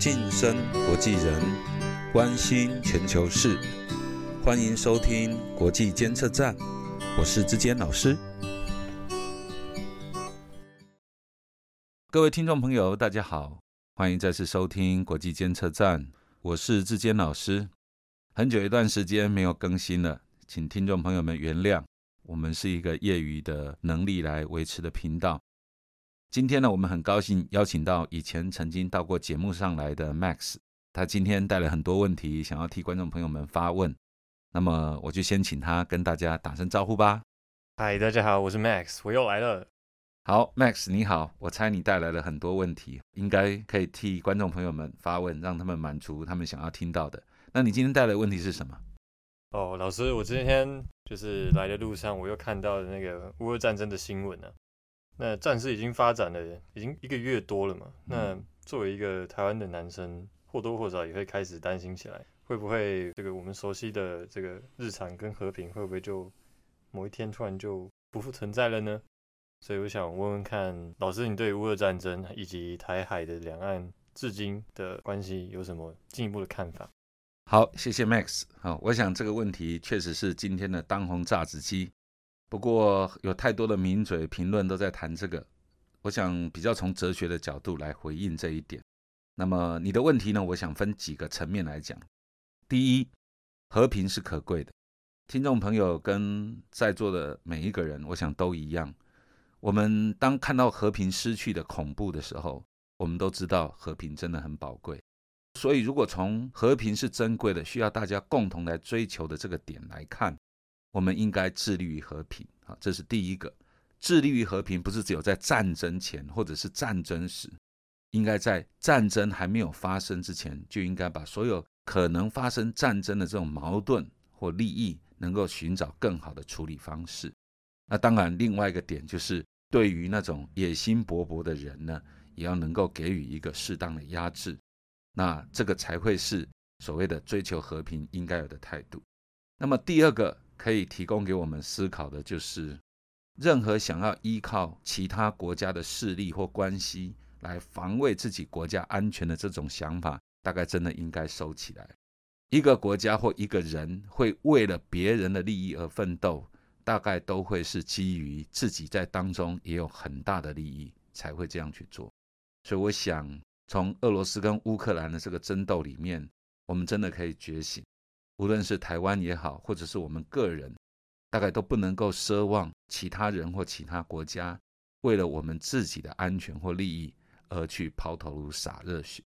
晋升国际人，关心全球事，欢迎收听国际监测站，我是志坚老师。各位听众朋友，大家好，欢迎再次收听国际监测站，我是志坚老师。很久一段时间没有更新了，请听众朋友们原谅，我们是一个业余的能力来维持的频道。今天呢，我们很高兴邀请到以前曾经到过节目上来的 Max，他今天带了很多问题，想要替观众朋友们发问。那么我就先请他跟大家打声招呼吧。嗨，大家好，我是 Max，我又来了。好，Max 你好，我猜你带来了很多问题，应该可以替观众朋友们发问，让他们满足他们想要听到的。那你今天带来的问题是什么？哦，老师，我今天就是来的路上，我又看到了那个乌俄战争的新闻呢。那战事已经发展了，已经一个月多了嘛。那作为一个台湾的男生，或多或少也会开始担心起来，会不会这个我们熟悉的这个日常跟和平，会不会就某一天突然就不复存在了呢？所以我想问问看，老师，你对乌俄战争以及台海的两岸至今的关系有什么进一步的看法？好，谢谢 Max。好，我想这个问题确实是今天的当红炸子鸡。不过有太多的名嘴评论都在谈这个，我想比较从哲学的角度来回应这一点。那么你的问题呢？我想分几个层面来讲。第一，和平是可贵的。听众朋友跟在座的每一个人，我想都一样。我们当看到和平失去的恐怖的时候，我们都知道和平真的很宝贵。所以，如果从和平是珍贵的，需要大家共同来追求的这个点来看。我们应该致力于和平，啊，这是第一个。致力于和平，不是只有在战争前或者是战争时，应该在战争还没有发生之前，就应该把所有可能发生战争的这种矛盾或利益，能够寻找更好的处理方式。那当然，另外一个点就是，对于那种野心勃勃的人呢，也要能够给予一个适当的压制。那这个才会是所谓的追求和平应该有的态度。那么第二个。可以提供给我们思考的就是，任何想要依靠其他国家的势力或关系来防卫自己国家安全的这种想法，大概真的应该收起来。一个国家或一个人会为了别人的利益而奋斗，大概都会是基于自己在当中也有很大的利益才会这样去做。所以，我想从俄罗斯跟乌克兰的这个争斗里面，我们真的可以觉醒。无论是台湾也好，或者是我们个人，大概都不能够奢望其他人或其他国家为了我们自己的安全或利益而去抛头颅洒热血。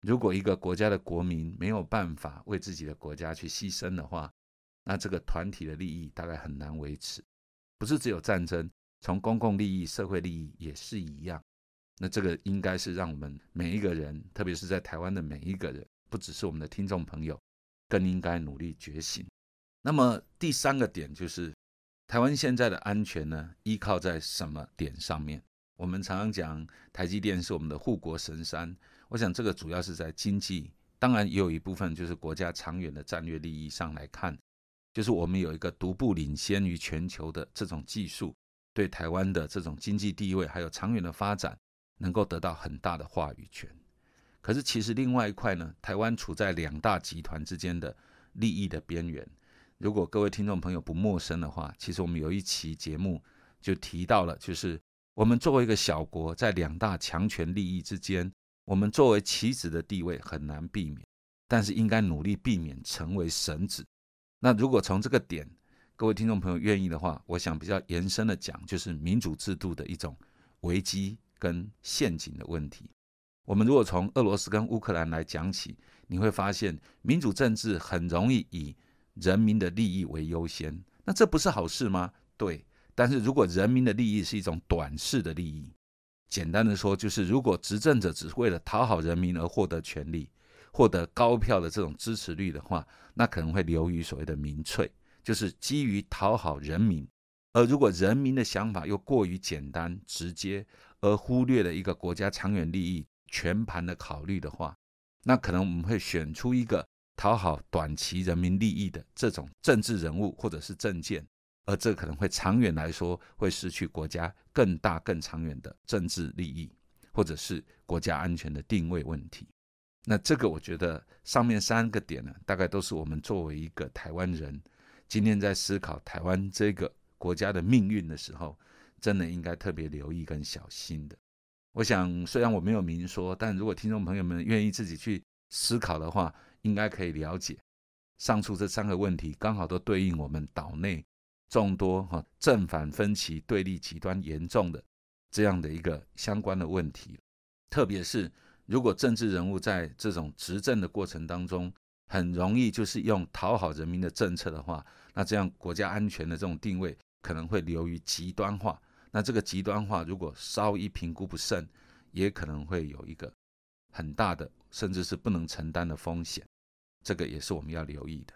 如果一个国家的国民没有办法为自己的国家去牺牲的话，那这个团体的利益大概很难维持。不是只有战争，从公共利益、社会利益也是一样。那这个应该是让我们每一个人，特别是在台湾的每一个人，不只是我们的听众朋友。更应该努力觉醒。那么第三个点就是，台湾现在的安全呢，依靠在什么点上面？我们常常讲台积电是我们的护国神山，我想这个主要是在经济，当然也有一部分就是国家长远的战略利益上来看，就是我们有一个独步领先于全球的这种技术，对台湾的这种经济地位还有长远的发展，能够得到很大的话语权。可是，其实另外一块呢，台湾处在两大集团之间的利益的边缘。如果各位听众朋友不陌生的话，其实我们有一期节目就提到了，就是我们作为一个小国，在两大强权利益之间，我们作为棋子的地位很难避免，但是应该努力避免成为神子。那如果从这个点，各位听众朋友愿意的话，我想比较延伸的讲，就是民主制度的一种危机跟陷阱的问题。我们如果从俄罗斯跟乌克兰来讲起，你会发现民主政治很容易以人民的利益为优先，那这不是好事吗？对，但是如果人民的利益是一种短视的利益，简单的说，就是如果执政者只是为了讨好人民而获得权力、获得高票的这种支持率的话，那可能会流于所谓的民粹，就是基于讨好人民。而如果人民的想法又过于简单直接，而忽略了一个国家长远利益。全盘的考虑的话，那可能我们会选出一个讨好短期人民利益的这种政治人物或者是政见，而这可能会长远来说会失去国家更大更长远的政治利益，或者是国家安全的定位问题。那这个我觉得上面三个点呢，大概都是我们作为一个台湾人，今天在思考台湾这个国家的命运的时候，真的应该特别留意跟小心的。我想，虽然我没有明说，但如果听众朋友们愿意自己去思考的话，应该可以了解上述这三个问题，刚好都对应我们岛内众多哈正反分歧、对立极端严重的这样的一个相关的问题，特别是。如果政治人物在这种执政的过程当中，很容易就是用讨好人民的政策的话，那这样国家安全的这种定位可能会流于极端化。那这个极端化如果稍一评估不慎，也可能会有一个很大的，甚至是不能承担的风险。这个也是我们要留意的。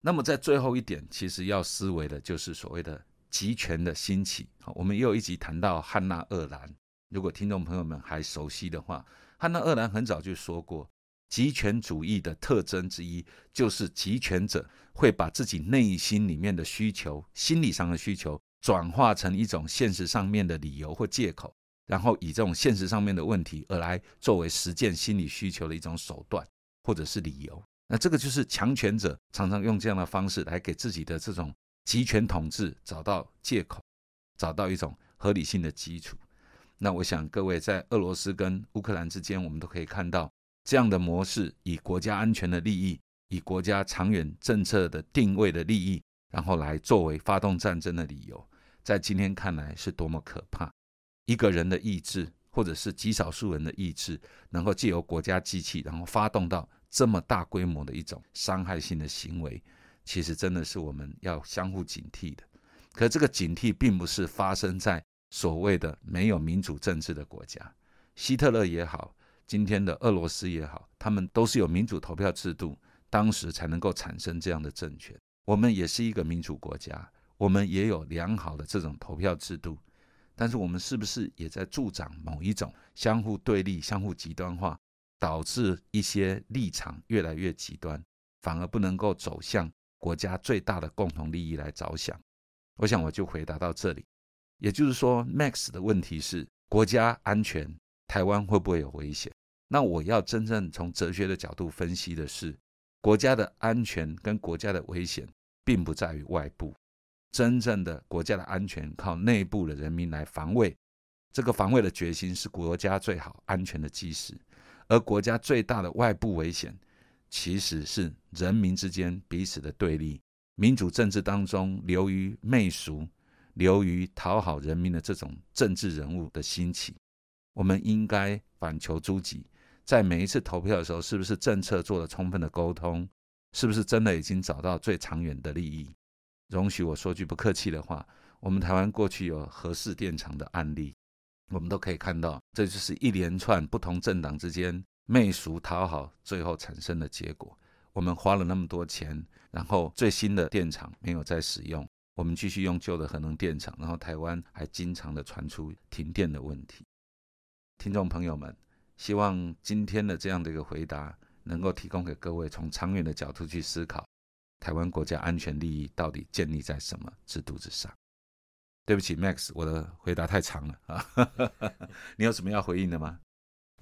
那么在最后一点，其实要思维的就是所谓的集权的兴起。好，我们又一集谈到汉娜·厄兰，如果听众朋友们还熟悉的话。汉娜·厄兰很早就说过，集权主义的特征之一就是集权者会把自己内心里面的需求、心理上的需求，转化成一种现实上面的理由或借口，然后以这种现实上面的问题而来作为实践心理需求的一种手段或者是理由。那这个就是强权者常常用这样的方式来给自己的这种集权统治找到借口，找到一种合理性的基础。那我想各位在俄罗斯跟乌克兰之间，我们都可以看到这样的模式，以国家安全的利益，以国家长远政策的定位的利益，然后来作为发动战争的理由，在今天看来是多么可怕！一个人的意志，或者是极少数人的意志，能够借由国家机器，然后发动到这么大规模的一种伤害性的行为，其实真的是我们要相互警惕的。可这个警惕并不是发生在。所谓的没有民主政治的国家，希特勒也好，今天的俄罗斯也好，他们都是有民主投票制度，当时才能够产生这样的政权。我们也是一个民主国家，我们也有良好的这种投票制度，但是我们是不是也在助长某一种相互对立、相互极端化，导致一些立场越来越极端，反而不能够走向国家最大的共同利益来着想？我想我就回答到这里。也就是说，Max 的问题是国家安全，台湾会不会有危险？那我要真正从哲学的角度分析的是，国家的安全跟国家的危险，并不在于外部，真正的国家的安全靠内部的人民来防卫，这个防卫的决心是国家最好安全的基石，而国家最大的外部危险，其实是人民之间彼此的对立，民主政治当中流于媚俗。流于讨好人民的这种政治人物的兴起，我们应该反求诸己，在每一次投票的时候，是不是政策做了充分的沟通？是不是真的已经找到最长远的利益？容许我说句不客气的话，我们台湾过去有核四电厂的案例，我们都可以看到，这就是一连串不同政党之间媚俗讨好，最后产生的结果。我们花了那么多钱，然后最新的电厂没有再使用。我们继续用旧的核能电厂，然后台湾还经常的传出停电的问题。听众朋友们，希望今天的这样的一个回答，能够提供给各位从长远的角度去思考，台湾国家安全利益到底建立在什么制度之上。对不起，Max，我的回答太长了啊，你有什么要回应的吗？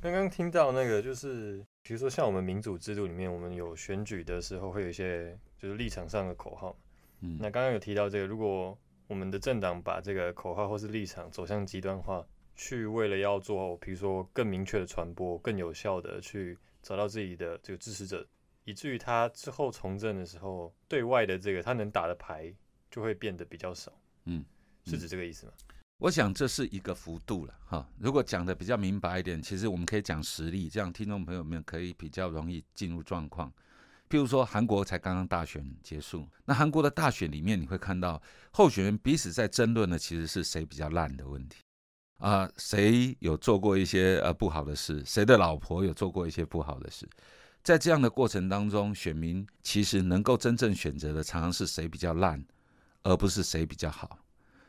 刚刚听到那个，就是比如说像我们民主制度里面，我们有选举的时候会有一些就是立场上的口号。嗯那刚刚有提到这个，如果我们的政党把这个口号或是立场走向极端化，去为了要做，比如说更明确的传播、更有效的去找到自己的这个支持者，以至于他之后从政的时候，对外的这个他能打的牌就会变得比较少。嗯，是指这个意思吗？我想这是一个幅度了哈。如果讲的比较明白一点，其实我们可以讲实力，这样听众朋友们可以比较容易进入状况。譬如说，韩国才刚刚大选结束，那韩国的大选里面，你会看到候选人彼此在争论的，其实是谁比较烂的问题啊，谁有做过一些呃不好的事，谁的老婆有做过一些不好的事，在这样的过程当中，选民其实能够真正选择的，常常是谁比较烂，而不是谁比较好。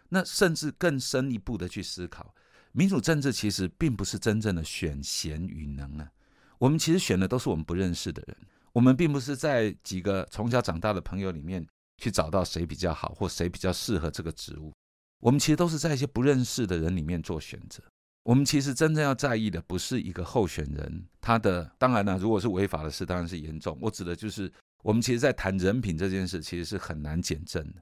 那甚至更深一步的去思考，民主政治其实并不是真正的选贤与能啊，我们其实选的都是我们不认识的人。我们并不是在几个从小长大的朋友里面去找到谁比较好或谁比较适合这个职务，我们其实都是在一些不认识的人里面做选择。我们其实真正要在意的不是一个候选人，他的当然呢，如果是违法的事，当然是严重。我指的就是我们其实，在谈人品这件事，其实是很难检证的。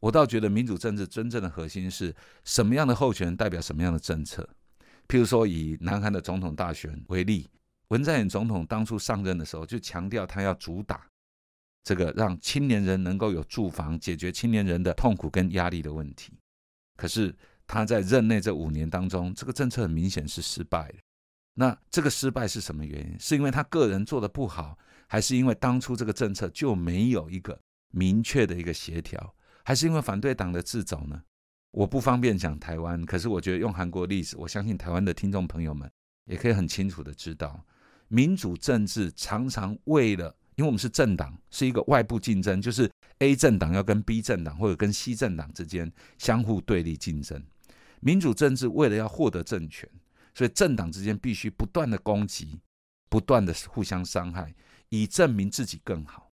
我倒觉得民主政治真正的核心是什么样的候选人代表什么样的政策。譬如说，以南韩的总统大选为例，文在寅总统当初上任的时候就强调他要主打这个让青年人能够有住房，解决青年人的痛苦跟压力的问题。可是他在任内这五年当中，这个政策很明显是失败的。那这个失败是什么原因？是因为他个人做的不好，还是因为当初这个政策就没有一个明确的一个协调，还是因为反对党的自走呢？我不方便讲台湾，可是我觉得用韩国例子，我相信台湾的听众朋友们也可以很清楚的知道，民主政治常常为了，因为我们是政党，是一个外部竞争，就是 A 政党要跟 B 政党或者跟 C 政党之间相互对立竞争。民主政治为了要获得政权，所以政党之间必须不断的攻击，不断的互相伤害，以证明自己更好。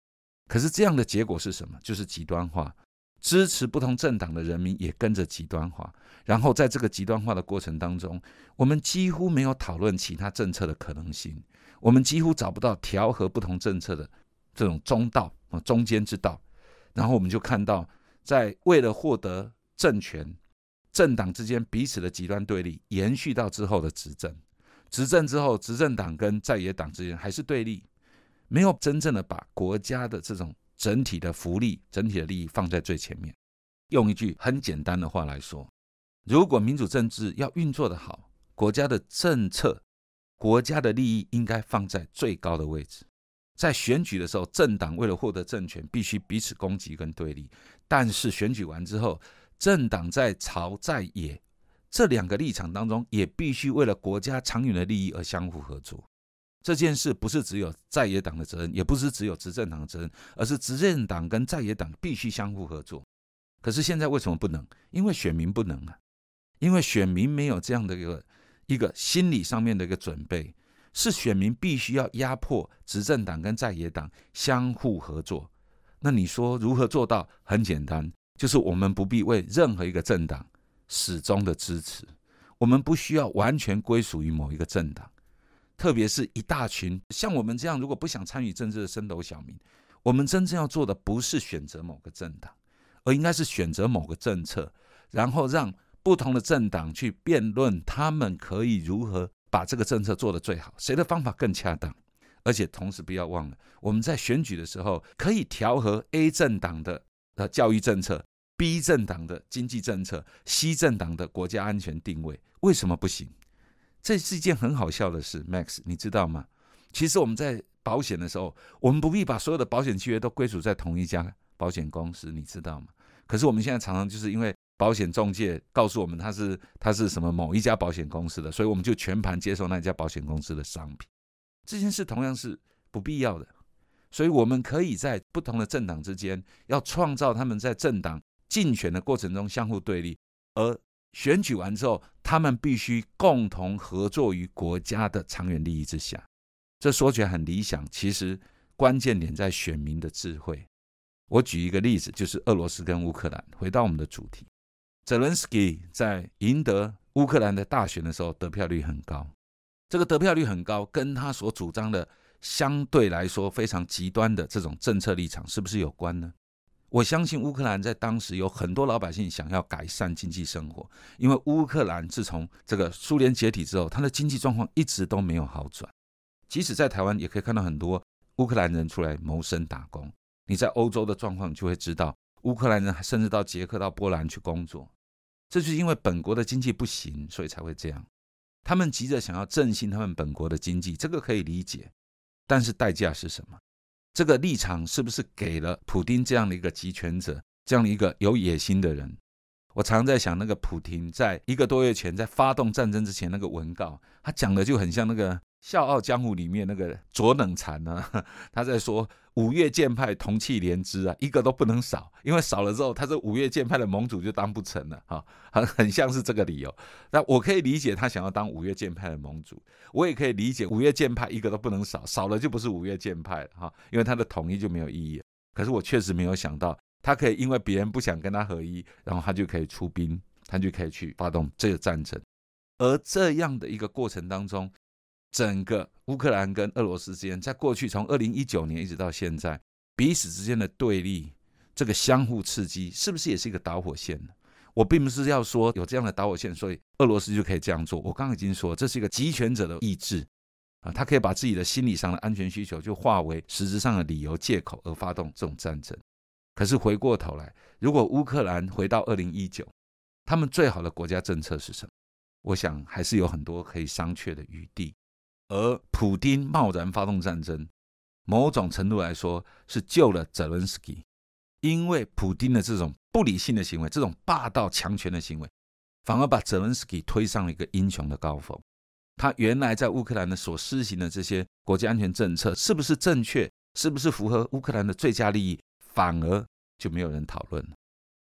可是这样的结果是什么？就是极端化，支持不同政党的人民也跟着极端化。然后在这个极端化的过程当中，我们几乎没有讨论其他政策的可能性，我们几乎找不到调和不同政策的这种中道啊中间之道。然后我们就看到，在为了获得政权。政党之间彼此的极端对立延续到之后的执政，执政之后，执政党跟在野党之间还是对立，没有真正的把国家的这种整体的福利、整体的利益放在最前面。用一句很简单的话来说，如果民主政治要运作的好，国家的政策、国家的利益应该放在最高的位置。在选举的时候，政党为了获得政权，必须彼此攻击跟对立，但是选举完之后，政党在朝在野这两个立场当中，也必须为了国家长远的利益而相互合作。这件事不是只有在野党的责任，也不是只有执政党的责任，而是执政党跟在野党必须相互合作。可是现在为什么不能？因为选民不能啊，因为选民没有这样的一个一个心理上面的一个准备，是选民必须要压迫执政党跟在野党相互合作。那你说如何做到？很简单。就是我们不必为任何一个政党始终的支持，我们不需要完全归属于某一个政党，特别是一大群像我们这样如果不想参与政治的升斗小民，我们真正要做的不是选择某个政党，而应该是选择某个政策，然后让不同的政党去辩论他们可以如何把这个政策做得最好，谁的方法更恰当，而且同时不要忘了，我们在选举的时候可以调和 A 政党的。的教育政策，B 政党的经济政策，C 政党的国家安全定位，为什么不行？这是一件很好笑的事，Max，你知道吗？其实我们在保险的时候，我们不必把所有的保险契约都归属在同一家保险公司，你知道吗？可是我们现在常常就是因为保险中介告诉我们他是他是什么某一家保险公司的，所以我们就全盘接受那家保险公司的商品。这件事同样是不必要的。所以，我们可以在不同的政党之间，要创造他们在政党竞选的过程中相互对立，而选举完之后，他们必须共同合作于国家的长远利益之下。这说起来很理想，其实关键点在选民的智慧。我举一个例子，就是俄罗斯跟乌克兰。回到我们的主题，泽伦斯基在赢得乌克兰的大选的时候，得票率很高。这个得票率很高，跟他所主张的。相对来说非常极端的这种政策立场，是不是有关呢？我相信乌克兰在当时有很多老百姓想要改善经济生活，因为乌克兰自从这个苏联解体之后，它的经济状况一直都没有好转。即使在台湾，也可以看到很多乌克兰人出来谋生打工。你在欧洲的状况，就会知道乌克兰人甚至到捷克、到波兰去工作，这就是因为本国的经济不行，所以才会这样。他们急着想要振兴他们本国的经济，这个可以理解。但是代价是什么？这个立场是不是给了普丁这样的一个集权者，这样的一个有野心的人？我常在想，那个普丁在一个多月前在发动战争之前那个文稿，他讲的就很像那个。《笑傲江湖》里面那个左冷禅呢，他在说五岳剑派同气连枝啊，一个都不能少，因为少了之后，他这五岳剑派的盟主就当不成了哈，很很像是这个理由。那我可以理解他想要当五岳剑派的盟主，我也可以理解五岳剑派一个都不能少，少了就不是五岳剑派了哈，因为他的统一就没有意义。可是我确实没有想到，他可以因为别人不想跟他合一，然后他就可以出兵，他就可以去发动这个战争。而这样的一个过程当中，整个乌克兰跟俄罗斯之间，在过去从二零一九年一直到现在，彼此之间的对立，这个相互刺激，是不是也是一个导火线呢？我并不是要说有这样的导火线，所以俄罗斯就可以这样做。我刚刚已经说，这是一个集权者的意志啊，他可以把自己的心理上的安全需求，就化为实质上的理由借口而发动这种战争。可是回过头来，如果乌克兰回到二零一九，他们最好的国家政策是什么？我想还是有很多可以商榷的余地。而普丁贸然发动战争，某种程度来说是救了泽伦斯基，因为普丁的这种不理性的行为，这种霸道强权的行为，反而把泽伦斯基推上了一个英雄的高峰。他原来在乌克兰的所施行的这些国家安全政策，是不是正确？是不是符合乌克兰的最佳利益？反而就没有人讨论了。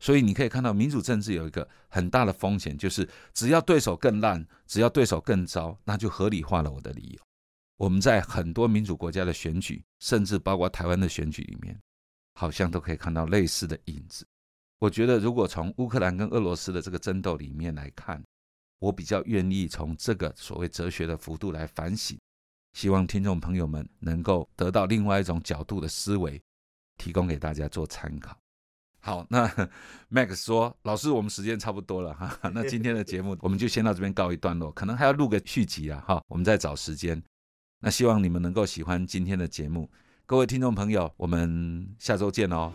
所以你可以看到，民主政治有一个很大的风险，就是只要对手更烂，只要对手更糟，那就合理化了我的理由。我们在很多民主国家的选举，甚至包括台湾的选举里面，好像都可以看到类似的影子。我觉得，如果从乌克兰跟俄罗斯的这个争斗里面来看，我比较愿意从这个所谓哲学的幅度来反省，希望听众朋友们能够得到另外一种角度的思维，提供给大家做参考。好，那 Max 说：“老师，我们时间差不多了哈，那今天的节目我们就先到这边告一段落，可能还要录个续集啊，哈，我们再找时间。那希望你们能够喜欢今天的节目，各位听众朋友，我们下周见哦。”